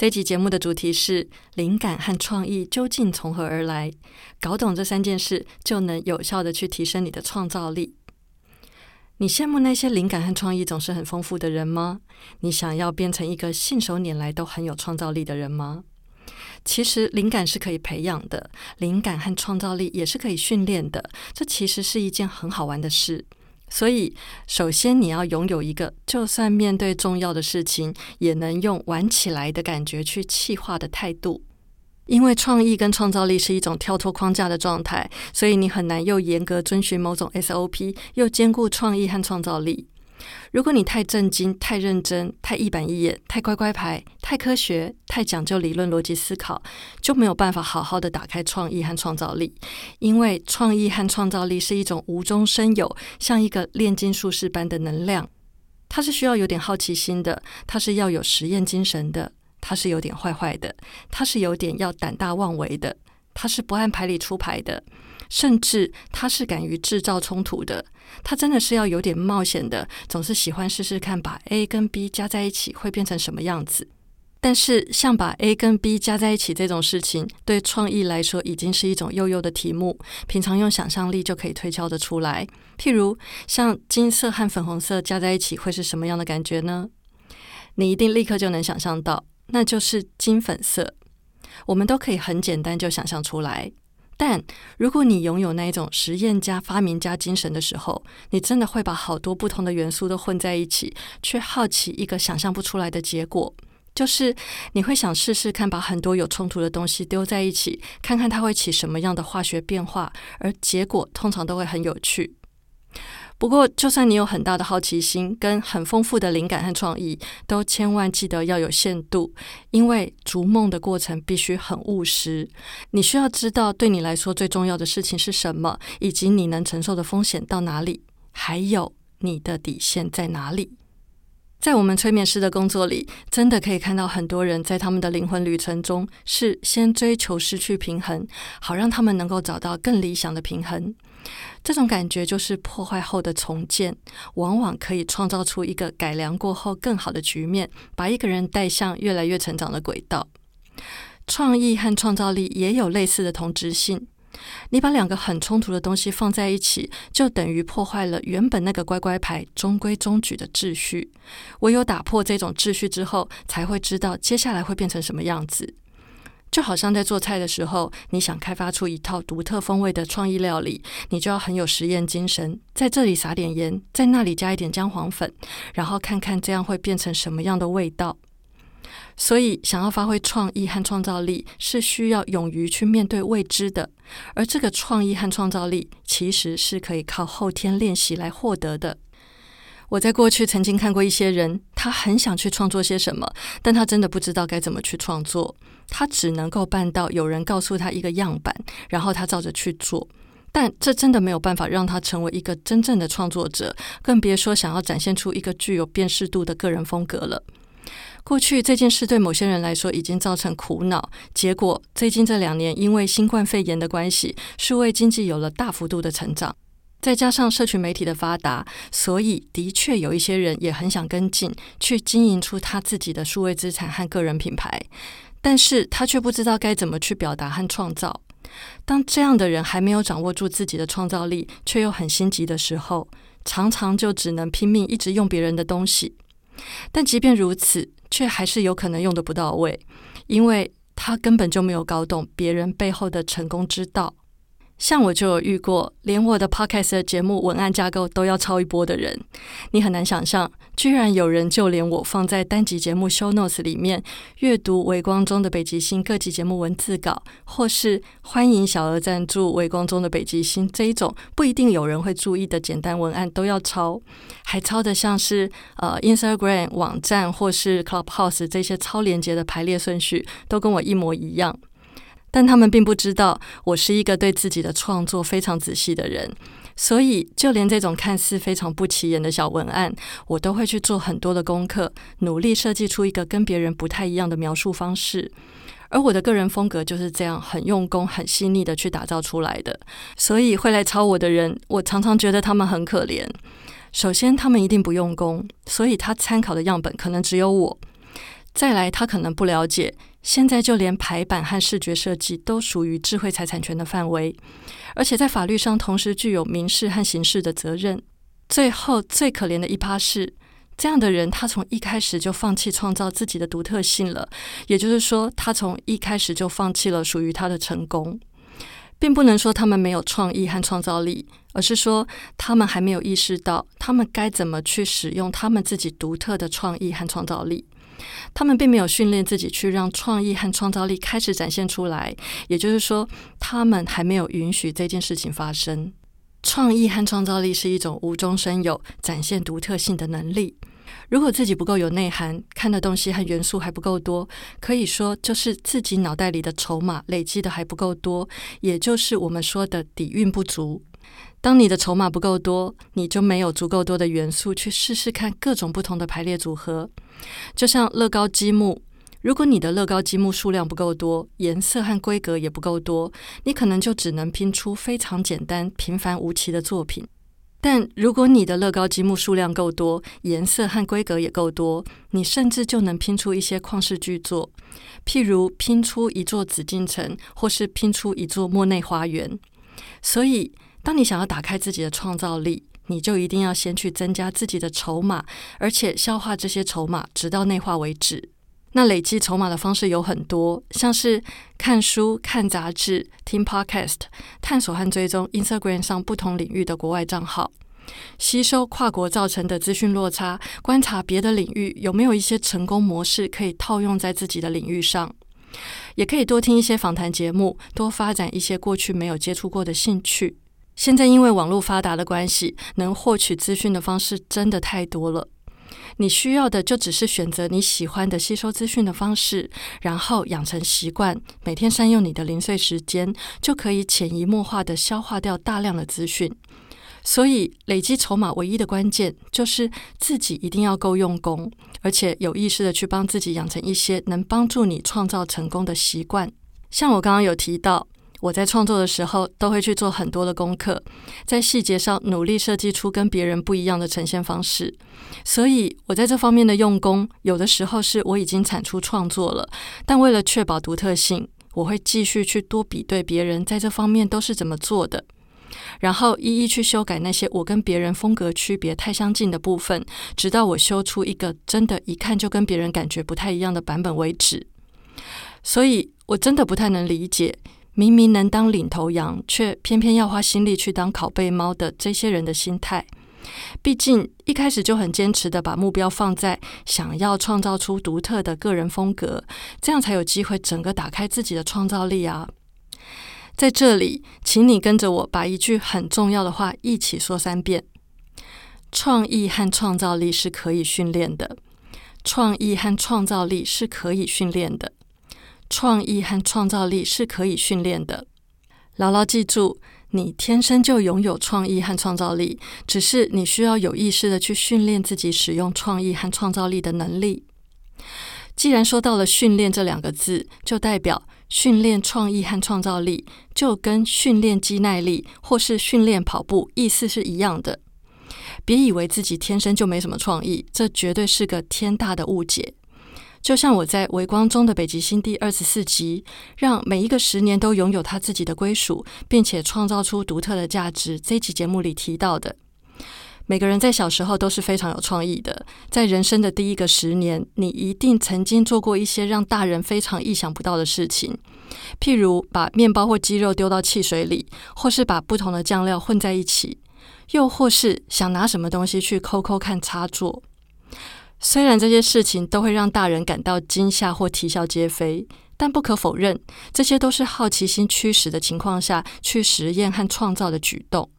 这集节目的主题是灵感和创意究竟从何而来？搞懂这三件事，就能有效的去提升你的创造力。你羡慕那些灵感和创意总是很丰富的人吗？你想要变成一个信手拈来都很有创造力的人吗？其实灵感是可以培养的，灵感和创造力也是可以训练的。这其实是一件很好玩的事。所以，首先你要拥有一个，就算面对重要的事情，也能用玩起来的感觉去气化的态度。因为创意跟创造力是一种跳脱框架的状态，所以你很难又严格遵循某种 SOP，又兼顾创意和创造力。如果你太震惊、太认真、太一板一眼、太乖乖牌、太科学、太讲究理论逻辑思考，就没有办法好好的打开创意和创造力。因为创意和创造力是一种无中生有，像一个炼金术士般的能量。它是需要有点好奇心的，它是要有实验精神的，它是有点坏坏的，它是有点要胆大妄为的，它是不按牌理出牌的。甚至他是敢于制造冲突的，他真的是要有点冒险的，总是喜欢试试看把 A 跟 B 加在一起会变成什么样子。但是像把 A 跟 B 加在一起这种事情，对创意来说已经是一种悠悠的题目，平常用想象力就可以推敲得出来。譬如像金色和粉红色加在一起会是什么样的感觉呢？你一定立刻就能想象到，那就是金粉色。我们都可以很简单就想象出来。但如果你拥有那一种实验家、发明家精神的时候，你真的会把好多不同的元素都混在一起，却好奇一个想象不出来的结果，就是你会想试试看，把很多有冲突的东西丢在一起，看看它会起什么样的化学变化，而结果通常都会很有趣。不过，就算你有很大的好奇心跟很丰富的灵感和创意，都千万记得要有限度，因为逐梦的过程必须很务实。你需要知道，对你来说最重要的事情是什么，以及你能承受的风险到哪里，还有你的底线在哪里。在我们催眠师的工作里，真的可以看到很多人在他们的灵魂旅程中，是先追求失去平衡，好让他们能够找到更理想的平衡。这种感觉就是破坏后的重建，往往可以创造出一个改良过后更好的局面，把一个人带向越来越成长的轨道。创意和创造力也有类似的同质性。你把两个很冲突的东西放在一起，就等于破坏了原本那个乖乖牌中规中矩的秩序。唯有打破这种秩序之后，才会知道接下来会变成什么样子。就好像在做菜的时候，你想开发出一套独特风味的创意料理，你就要很有实验精神，在这里撒点盐，在那里加一点姜黄粉，然后看看这样会变成什么样的味道。所以，想要发挥创意和创造力，是需要勇于去面对未知的。而这个创意和创造力，其实是可以靠后天练习来获得的。我在过去曾经看过一些人，他很想去创作些什么，但他真的不知道该怎么去创作。他只能够办到有人告诉他一个样板，然后他照着去做。但这真的没有办法让他成为一个真正的创作者，更别说想要展现出一个具有辨识度的个人风格了。过去这件事对某些人来说已经造成苦恼，结果最近这两年因为新冠肺炎的关系，数位经济有了大幅度的成长，再加上社群媒体的发达，所以的确有一些人也很想跟进，去经营出他自己的数位资产和个人品牌，但是他却不知道该怎么去表达和创造。当这样的人还没有掌握住自己的创造力，却又很心急的时候，常常就只能拼命一直用别人的东西。但即便如此，却还是有可能用的不到位，因为他根本就没有搞懂别人背后的成功之道。像我就有遇过，连我的 podcast 节目文案架构都要抄一波的人，你很难想象，居然有人就连我放在单集节目 show notes 里面阅读微光中的北极星各集节目文字稿，或是欢迎小额赞助微光中的北极星这一种不一定有人会注意的简单文案都要抄，还抄的像是呃 Instagram 网站或是 Clubhouse 这些超连接的排列顺序都跟我一模一样。但他们并不知道我是一个对自己的创作非常仔细的人，所以就连这种看似非常不起眼的小文案，我都会去做很多的功课，努力设计出一个跟别人不太一样的描述方式。而我的个人风格就是这样，很用功、很细腻的去打造出来的。所以会来抄我的人，我常常觉得他们很可怜。首先，他们一定不用功，所以他参考的样本可能只有我。再来，他可能不了解，现在就连排版和视觉设计都属于智慧财产权的范围，而且在法律上同时具有民事和刑事的责任。最后，最可怜的一趴是。这样的人，他从一开始就放弃创造自己的独特性了。也就是说，他从一开始就放弃了属于他的成功，并不能说他们没有创意和创造力，而是说他们还没有意识到他们该怎么去使用他们自己独特的创意和创造力。他们并没有训练自己去让创意和创造力开始展现出来。也就是说，他们还没有允许这件事情发生。创意和创造力是一种无中生有、展现独特性的能力。如果自己不够有内涵，看的东西和元素还不够多，可以说就是自己脑袋里的筹码累积的还不够多，也就是我们说的底蕴不足。当你的筹码不够多，你就没有足够多的元素去试试看各种不同的排列组合。就像乐高积木，如果你的乐高积木数量不够多，颜色和规格也不够多，你可能就只能拼出非常简单、平凡无奇的作品。但如果你的乐高积木数量够多，颜色和规格也够多，你甚至就能拼出一些旷世巨作，譬如拼出一座紫禁城，或是拼出一座莫内花园。所以，当你想要打开自己的创造力，你就一定要先去增加自己的筹码，而且消化这些筹码，直到内化为止。那累积筹码的方式有很多，像是看书、看杂志、听 Podcast、探索和追踪 Instagram 上不同领域的国外账号，吸收跨国造成的资讯落差，观察别的领域有没有一些成功模式可以套用在自己的领域上，也可以多听一些访谈节目，多发展一些过去没有接触过的兴趣。现在因为网络发达的关系，能获取资讯的方式真的太多了。你需要的就只是选择你喜欢的吸收资讯的方式，然后养成习惯，每天善用你的零碎时间，就可以潜移默化的消化掉大量的资讯。所以，累积筹码唯一的关键就是自己一定要够用功，而且有意识的去帮自己养成一些能帮助你创造成功的习惯。像我刚刚有提到。我在创作的时候，都会去做很多的功课，在细节上努力设计出跟别人不一样的呈现方式。所以，我在这方面的用功，有的时候是我已经产出创作了，但为了确保独特性，我会继续去多比对别人在这方面都是怎么做的，然后一一去修改那些我跟别人风格区别太相近的部分，直到我修出一个真的一看就跟别人感觉不太一样的版本为止。所以，我真的不太能理解。明明能当领头羊，却偏偏要花心力去当拷贝猫的这些人的心态。毕竟一开始就很坚持的把目标放在想要创造出独特的个人风格，这样才有机会整个打开自己的创造力啊！在这里，请你跟着我把一句很重要的话一起说三遍：创意和创造力是可以训练的。创意和创造力是可以训练的。创意和创造力是可以训练的。牢牢记住，你天生就拥有创意和创造力，只是你需要有意识的去训练自己使用创意和创造力的能力。既然说到了“训练”这两个字，就代表训练创意和创造力，就跟训练肌耐力或是训练跑步意思是一样的。别以为自己天生就没什么创意，这绝对是个天大的误解。就像我在《微光中的北极星》第二十四集，让每一个十年都拥有他自己的归属，并且创造出独特的价值。这集节目里提到的，每个人在小时候都是非常有创意的。在人生的第一个十年，你一定曾经做过一些让大人非常意想不到的事情，譬如把面包或鸡肉丢到汽水里，或是把不同的酱料混在一起，又或是想拿什么东西去抠抠看插座。虽然这些事情都会让大人感到惊吓或啼笑皆非，但不可否认，这些都是好奇心驱使的情况下去实验和创造的举动。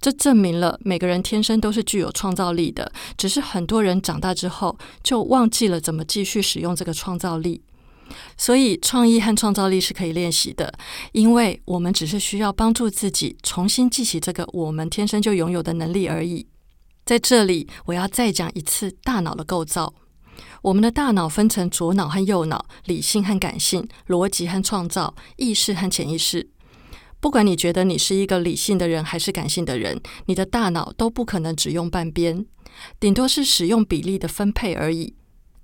这证明了每个人天生都是具有创造力的，只是很多人长大之后就忘记了怎么继续使用这个创造力。所以，创意和创造力是可以练习的，因为我们只是需要帮助自己重新记起这个我们天生就拥有的能力而已。在这里，我要再讲一次大脑的构造。我们的大脑分成左脑和右脑，理性和感性，逻辑和创造，意识和潜意识。不管你觉得你是一个理性的人还是感性的人，你的大脑都不可能只用半边，顶多是使用比例的分配而已。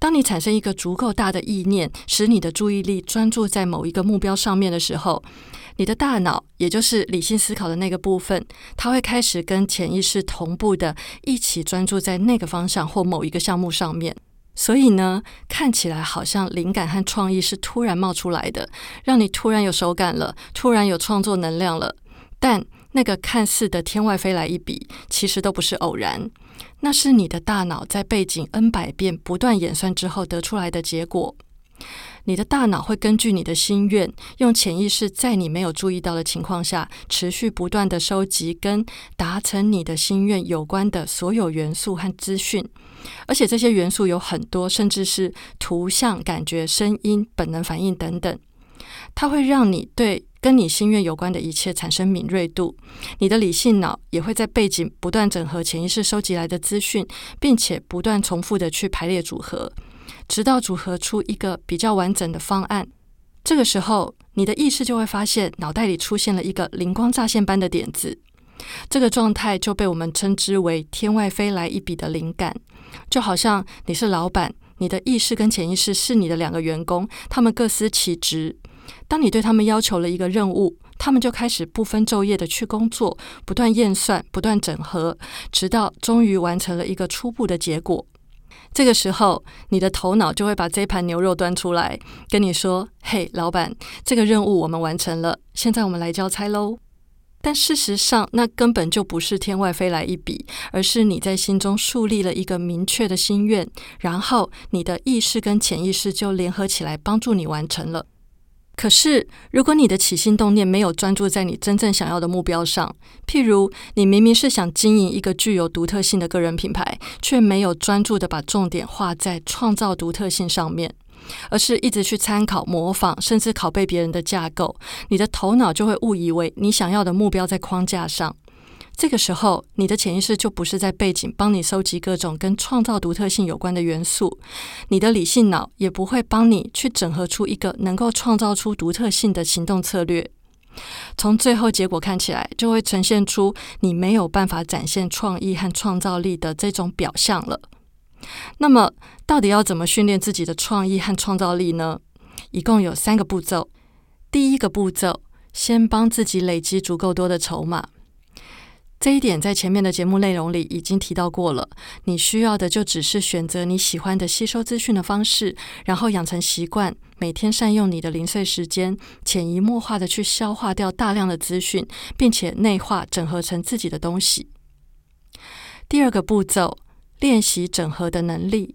当你产生一个足够大的意念，使你的注意力专注在某一个目标上面的时候，你的大脑，也就是理性思考的那个部分，它会开始跟潜意识同步的，一起专注在那个方向或某一个项目上面。所以呢，看起来好像灵感和创意是突然冒出来的，让你突然有手感了，突然有创作能量了。但那个看似的天外飞来一笔，其实都不是偶然。那是你的大脑在背景 N 百遍不断演算之后得出来的结果。你的大脑会根据你的心愿，用潜意识在你没有注意到的情况下，持续不断的收集跟达成你的心愿有关的所有元素和资讯。而且这些元素有很多，甚至是图像、感觉、声音、本能反应等等。它会让你对跟你心愿有关的一切产生敏锐度，你的理性脑也会在背景不断整合潜意识收集来的资讯，并且不断重复的去排列组合，直到组合出一个比较完整的方案。这个时候，你的意识就会发现脑袋里出现了一个灵光乍现般的点子，这个状态就被我们称之为“天外飞来一笔”的灵感，就好像你是老板，你的意识跟潜意识是你的两个员工，他们各司其职。当你对他们要求了一个任务，他们就开始不分昼夜的去工作，不断验算，不断整合，直到终于完成了一个初步的结果。这个时候，你的头脑就会把这盘牛肉端出来，跟你说：“嘿，老板，这个任务我们完成了，现在我们来交差喽。”但事实上，那根本就不是天外飞来一笔，而是你在心中树立了一个明确的心愿，然后你的意识跟潜意识就联合起来帮助你完成了。可是，如果你的起心动念没有专注在你真正想要的目标上，譬如你明明是想经营一个具有独特性的个人品牌，却没有专注的把重点画在创造独特性上面，而是一直去参考、模仿，甚至拷贝别人的架构，你的头脑就会误以为你想要的目标在框架上。这个时候，你的潜意识就不是在背景帮你收集各种跟创造独特性有关的元素，你的理性脑也不会帮你去整合出一个能够创造出独特性的行动策略。从最后结果看起来，就会呈现出你没有办法展现创意和创造力的这种表象了。那么，到底要怎么训练自己的创意和创造力呢？一共有三个步骤。第一个步骤，先帮自己累积足够多的筹码。这一点在前面的节目内容里已经提到过了。你需要的就只是选择你喜欢的吸收资讯的方式，然后养成习惯，每天善用你的零碎时间，潜移默化的去消化掉大量的资讯，并且内化整合成自己的东西。第二个步骤，练习整合的能力。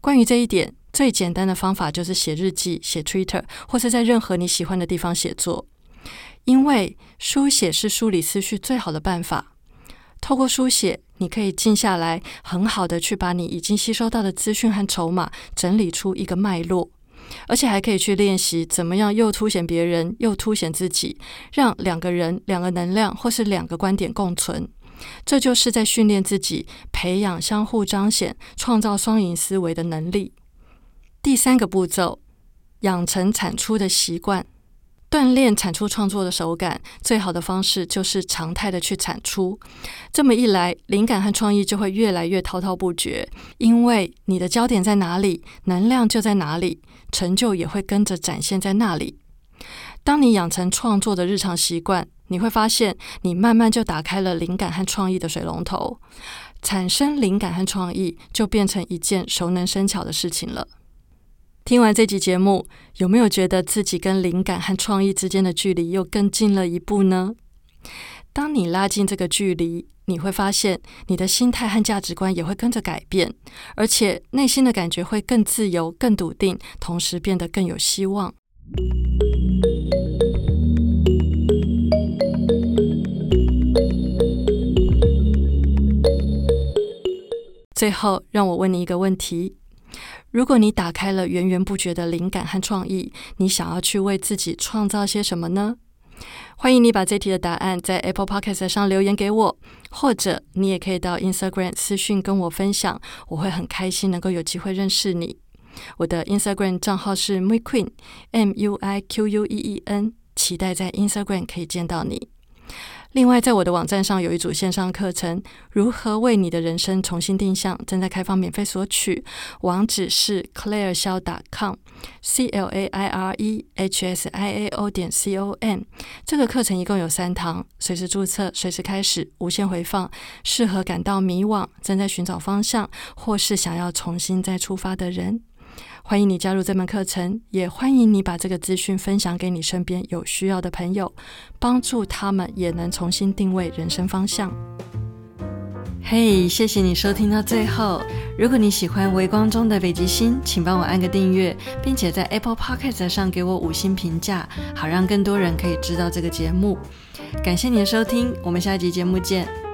关于这一点，最简单的方法就是写日记、写 Twitter，或是在任何你喜欢的地方写作。因为书写是梳理思绪最好的办法。透过书写，你可以静下来，很好的去把你已经吸收到的资讯和筹码整理出一个脉络，而且还可以去练习怎么样又凸显别人，又凸显自己，让两个人、两个能量或是两个观点共存。这就是在训练自己，培养相互彰显、创造双赢思维的能力。第三个步骤，养成产出的习惯。锻炼产出创作的手感，最好的方式就是常态的去产出。这么一来，灵感和创意就会越来越滔滔不绝。因为你的焦点在哪里，能量就在哪里，成就也会跟着展现在那里。当你养成创作的日常习惯，你会发现，你慢慢就打开了灵感和创意的水龙头，产生灵感和创意就变成一件熟能生巧的事情了。听完这集节目，有没有觉得自己跟灵感和创意之间的距离又更近了一步呢？当你拉近这个距离，你会发现你的心态和价值观也会跟着改变，而且内心的感觉会更自由、更笃定，同时变得更有希望。最后，让我问你一个问题。如果你打开了源源不绝的灵感和创意，你想要去为自己创造些什么呢？欢迎你把这题的答案在 Apple Podcast 上留言给我，或者你也可以到 Instagram 私讯跟我分享，我会很开心能够有机会认识你。我的 Instagram 账号是 MuiQueen，M U I Q U E E N，期待在 Instagram 可以见到你。另外，在我的网站上有一组线上课程，如何为你的人生重新定向，正在开放免费索取。网址是 claire 肖 .com，c l a i r e h s i a o 点 c o m。这个课程一共有三堂，随时注册，随时开始，无限回放，适合感到迷惘、正在寻找方向，或是想要重新再出发的人。欢迎你加入这门课程，也欢迎你把这个资讯分享给你身边有需要的朋友，帮助他们也能重新定位人生方向。嘿，谢谢你收听到最后。如果你喜欢微光中的北极星，请帮我按个订阅，并且在 Apple Podcast 上给我五星评价，好让更多人可以知道这个节目。感谢你的收听，我们下一集节目见。